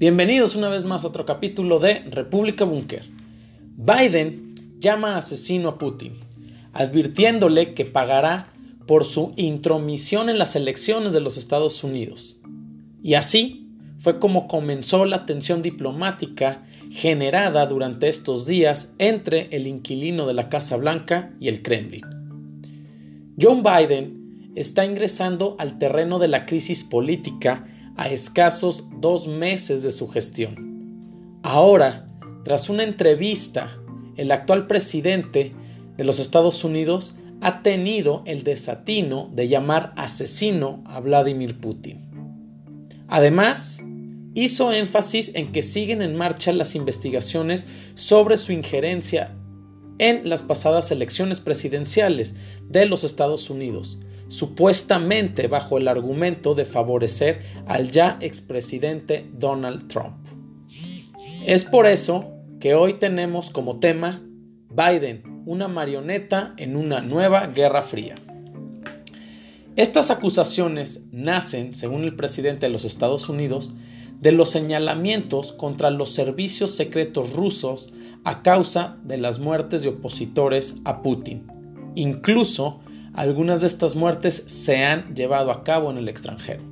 Bienvenidos una vez más a otro capítulo de República Búnker. Biden llama asesino a Putin, advirtiéndole que pagará por su intromisión en las elecciones de los Estados Unidos. Y así fue como comenzó la tensión diplomática generada durante estos días entre el inquilino de la Casa Blanca y el Kremlin. John Biden está ingresando al terreno de la crisis política a escasos dos meses de su gestión. Ahora, tras una entrevista, el actual presidente de los Estados Unidos ha tenido el desatino de llamar asesino a Vladimir Putin. Además, hizo énfasis en que siguen en marcha las investigaciones sobre su injerencia en las pasadas elecciones presidenciales de los Estados Unidos, supuestamente bajo el argumento de favorecer al ya expresidente Donald Trump. Es por eso que hoy tenemos como tema Biden, una marioneta en una nueva guerra fría. Estas acusaciones nacen, según el presidente de los Estados Unidos, de los señalamientos contra los servicios secretos rusos a causa de las muertes de opositores a Putin. Incluso algunas de estas muertes se han llevado a cabo en el extranjero.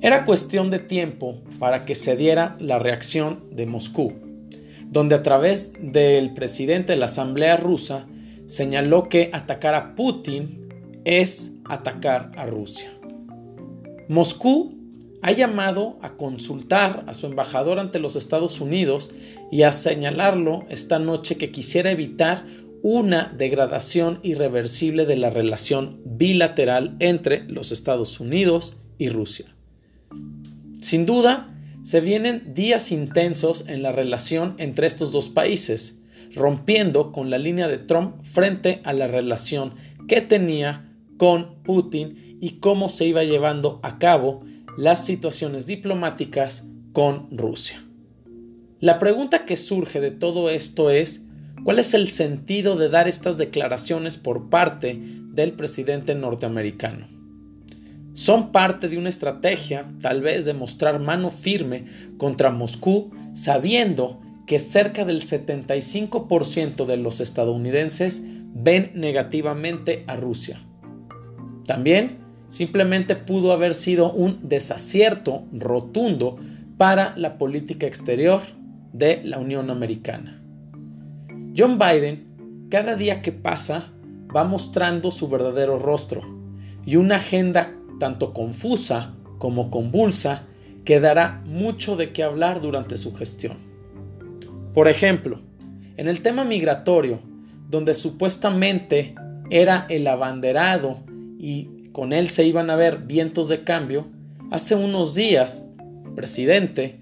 Era cuestión de tiempo para que se diera la reacción de Moscú, donde a través del presidente de la Asamblea rusa señaló que atacar a Putin es atacar a Rusia. Moscú ha llamado a consultar a su embajador ante los Estados Unidos y a señalarlo esta noche que quisiera evitar una degradación irreversible de la relación bilateral entre los Estados Unidos y Rusia. Sin duda, se vienen días intensos en la relación entre estos dos países, rompiendo con la línea de Trump frente a la relación que tenía con Putin y cómo se iba llevando a cabo las situaciones diplomáticas con Rusia. La pregunta que surge de todo esto es ¿Cuál es el sentido de dar estas declaraciones por parte del presidente norteamericano? Son parte de una estrategia, tal vez, de mostrar mano firme contra Moscú, sabiendo que cerca del 75% de los estadounidenses ven negativamente a Rusia. También simplemente pudo haber sido un desacierto rotundo para la política exterior de la Unión Americana. John Biden, cada día que pasa, va mostrando su verdadero rostro y una agenda tanto confusa como convulsa que dará mucho de qué hablar durante su gestión. Por ejemplo, en el tema migratorio, donde supuestamente era el abanderado y con él se iban a ver vientos de cambio, hace unos días, el presidente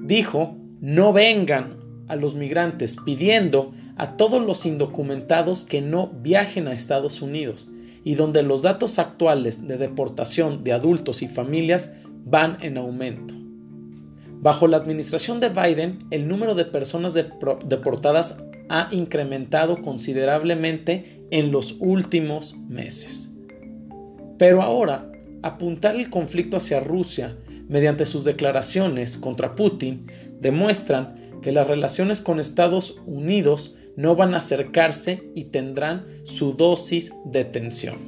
dijo, no vengan a los migrantes pidiendo a todos los indocumentados que no viajen a Estados Unidos y donde los datos actuales de deportación de adultos y familias van en aumento. Bajo la administración de Biden, el número de personas deportadas ha incrementado considerablemente en los últimos meses. Pero ahora, apuntar el conflicto hacia Rusia mediante sus declaraciones contra Putin demuestran que las relaciones con Estados Unidos no van a acercarse y tendrán su dosis de tensión.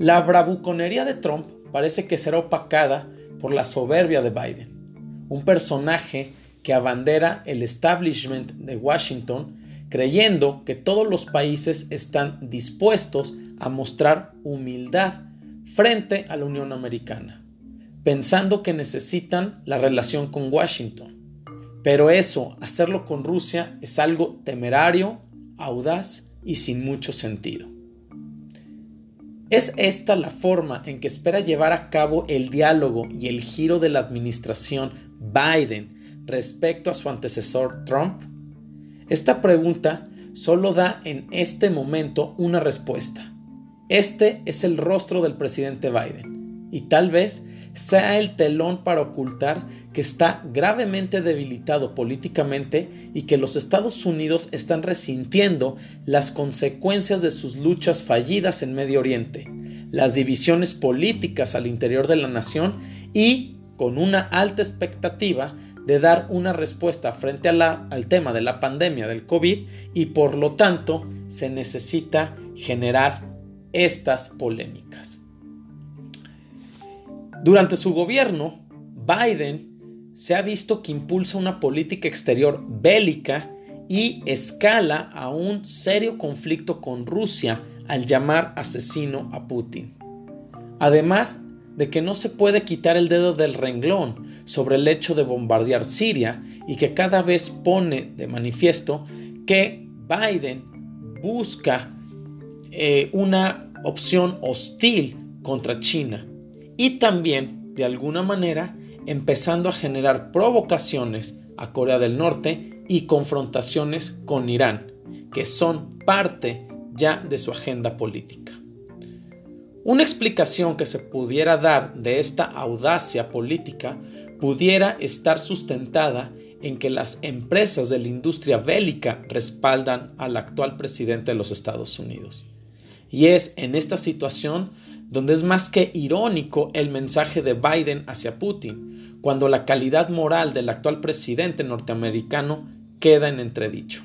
La bravuconería de Trump parece que será opacada por la soberbia de Biden, un personaje que abandera el establishment de Washington creyendo que todos los países están dispuestos a mostrar humildad frente a la Unión Americana, pensando que necesitan la relación con Washington pero eso, hacerlo con Rusia, es algo temerario, audaz y sin mucho sentido. ¿Es esta la forma en que espera llevar a cabo el diálogo y el giro de la administración Biden respecto a su antecesor Trump? Esta pregunta solo da en este momento una respuesta. Este es el rostro del presidente Biden y tal vez sea el telón para ocultar que está gravemente debilitado políticamente y que los Estados Unidos están resintiendo las consecuencias de sus luchas fallidas en Medio Oriente, las divisiones políticas al interior de la nación y con una alta expectativa de dar una respuesta frente al tema de la pandemia del COVID y por lo tanto se necesita generar estas polémicas. Durante su gobierno, Biden se ha visto que impulsa una política exterior bélica y escala a un serio conflicto con Rusia al llamar asesino a Putin. Además de que no se puede quitar el dedo del renglón sobre el hecho de bombardear Siria y que cada vez pone de manifiesto que Biden busca eh, una opción hostil contra China y también, de alguna manera, empezando a generar provocaciones a Corea del Norte y confrontaciones con Irán, que son parte ya de su agenda política. Una explicación que se pudiera dar de esta audacia política pudiera estar sustentada en que las empresas de la industria bélica respaldan al actual presidente de los Estados Unidos. Y es en esta situación donde es más que irónico el mensaje de Biden hacia Putin, cuando la calidad moral del actual presidente norteamericano queda en entredicho.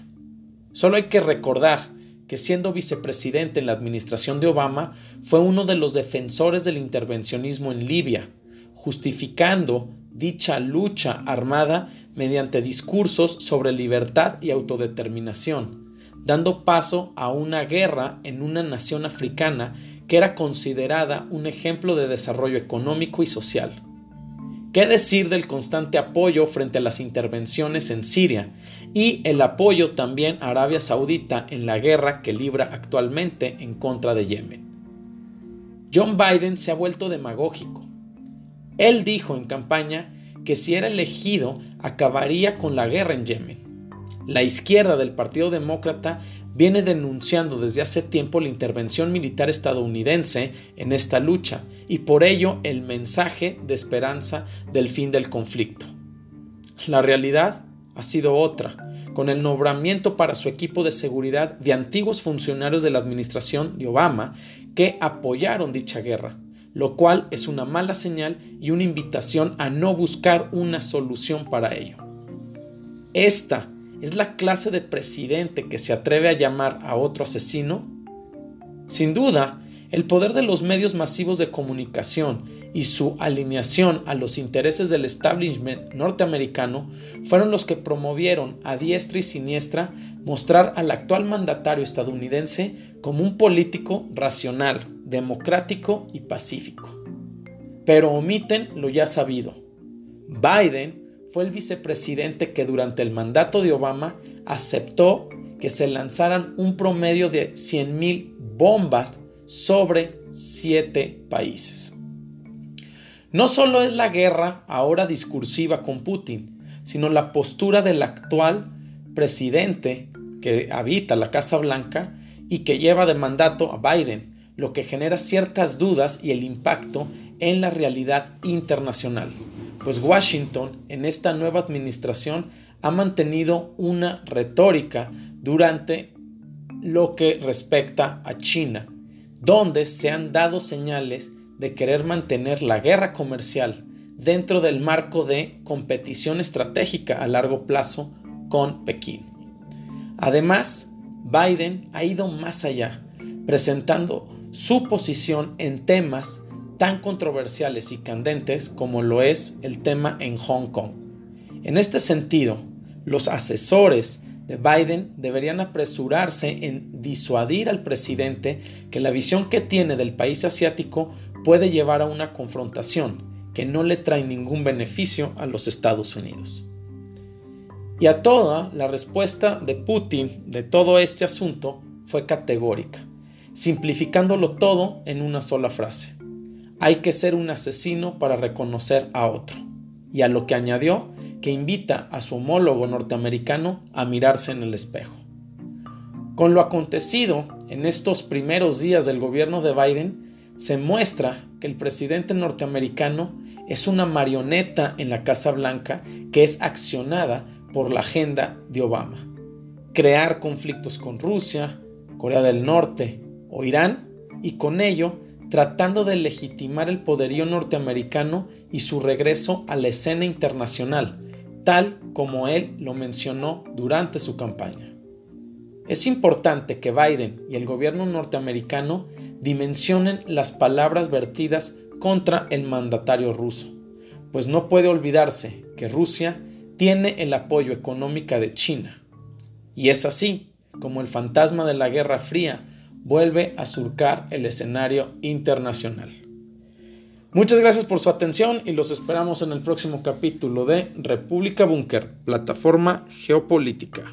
Solo hay que recordar que siendo vicepresidente en la administración de Obama, fue uno de los defensores del intervencionismo en Libia, justificando dicha lucha armada mediante discursos sobre libertad y autodeterminación, dando paso a una guerra en una nación africana que era considerada un ejemplo de desarrollo económico y social. ¿Qué decir del constante apoyo frente a las intervenciones en Siria y el apoyo también a Arabia Saudita en la guerra que libra actualmente en contra de Yemen? John Biden se ha vuelto demagógico. Él dijo en campaña que si era elegido acabaría con la guerra en Yemen. La izquierda del Partido Demócrata viene denunciando desde hace tiempo la intervención militar estadounidense en esta lucha y por ello el mensaje de esperanza del fin del conflicto. La realidad ha sido otra, con el nombramiento para su equipo de seguridad de antiguos funcionarios de la administración de Obama que apoyaron dicha guerra, lo cual es una mala señal y una invitación a no buscar una solución para ello. Esta ¿Es la clase de presidente que se atreve a llamar a otro asesino? Sin duda, el poder de los medios masivos de comunicación y su alineación a los intereses del establishment norteamericano fueron los que promovieron a diestra y siniestra mostrar al actual mandatario estadounidense como un político racional, democrático y pacífico. Pero omiten lo ya sabido. Biden fue el vicepresidente que durante el mandato de Obama aceptó que se lanzaran un promedio de 100.000 bombas sobre siete países. No solo es la guerra ahora discursiva con Putin, sino la postura del actual presidente que habita la Casa Blanca y que lleva de mandato a Biden, lo que genera ciertas dudas y el impacto en la realidad internacional pues Washington en esta nueva administración ha mantenido una retórica durante lo que respecta a China, donde se han dado señales de querer mantener la guerra comercial dentro del marco de competición estratégica a largo plazo con Pekín. Además, Biden ha ido más allá, presentando su posición en temas tan controversiales y candentes como lo es el tema en Hong Kong. En este sentido, los asesores de Biden deberían apresurarse en disuadir al presidente que la visión que tiene del país asiático puede llevar a una confrontación que no le trae ningún beneficio a los Estados Unidos. Y a toda la respuesta de Putin de todo este asunto fue categórica, simplificándolo todo en una sola frase. Hay que ser un asesino para reconocer a otro. Y a lo que añadió que invita a su homólogo norteamericano a mirarse en el espejo. Con lo acontecido en estos primeros días del gobierno de Biden, se muestra que el presidente norteamericano es una marioneta en la Casa Blanca que es accionada por la agenda de Obama. Crear conflictos con Rusia, Corea del Norte o Irán y con ello tratando de legitimar el poderío norteamericano y su regreso a la escena internacional, tal como él lo mencionó durante su campaña. Es importante que Biden y el gobierno norteamericano dimensionen las palabras vertidas contra el mandatario ruso, pues no puede olvidarse que Rusia tiene el apoyo económico de China. Y es así como el fantasma de la Guerra Fría vuelve a surcar el escenario internacional. Muchas gracias por su atención y los esperamos en el próximo capítulo de República Búnker, plataforma geopolítica.